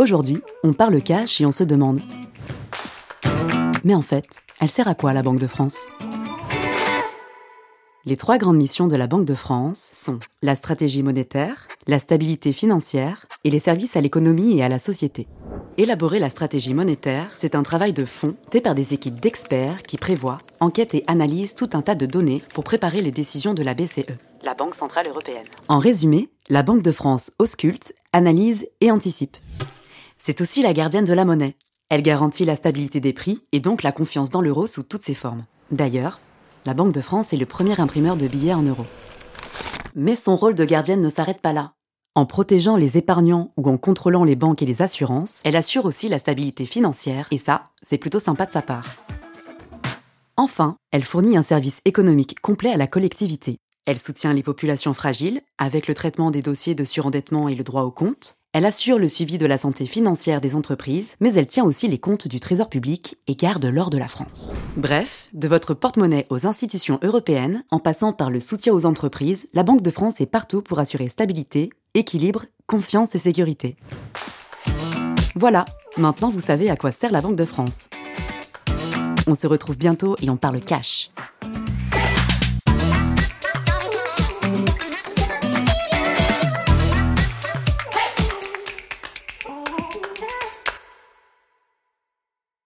Aujourd'hui, on parle cash et on se demande. Mais en fait, elle sert à quoi la Banque de France? Les trois grandes missions de la Banque de France sont la stratégie monétaire, la stabilité financière et les services à l'économie et à la société. Élaborer la stratégie monétaire, c'est un travail de fond fait par des équipes d'experts qui prévoient, enquêtent et analysent tout un tas de données pour préparer les décisions de la BCE, la Banque Centrale Européenne. En résumé, la Banque de France ausculte, analyse et anticipe. C'est aussi la gardienne de la monnaie. Elle garantit la stabilité des prix et donc la confiance dans l'euro sous toutes ses formes. D'ailleurs, la Banque de France est le premier imprimeur de billets en euros. Mais son rôle de gardienne ne s'arrête pas là. En protégeant les épargnants ou en contrôlant les banques et les assurances, elle assure aussi la stabilité financière, et ça, c'est plutôt sympa de sa part. Enfin, elle fournit un service économique complet à la collectivité. Elle soutient les populations fragiles, avec le traitement des dossiers de surendettement et le droit au compte. Elle assure le suivi de la santé financière des entreprises, mais elle tient aussi les comptes du Trésor public et garde l'or de la France. Bref, de votre porte-monnaie aux institutions européennes, en passant par le soutien aux entreprises, la Banque de France est partout pour assurer stabilité, équilibre, confiance et sécurité. Voilà, maintenant vous savez à quoi sert la Banque de France. On se retrouve bientôt et on parle cash.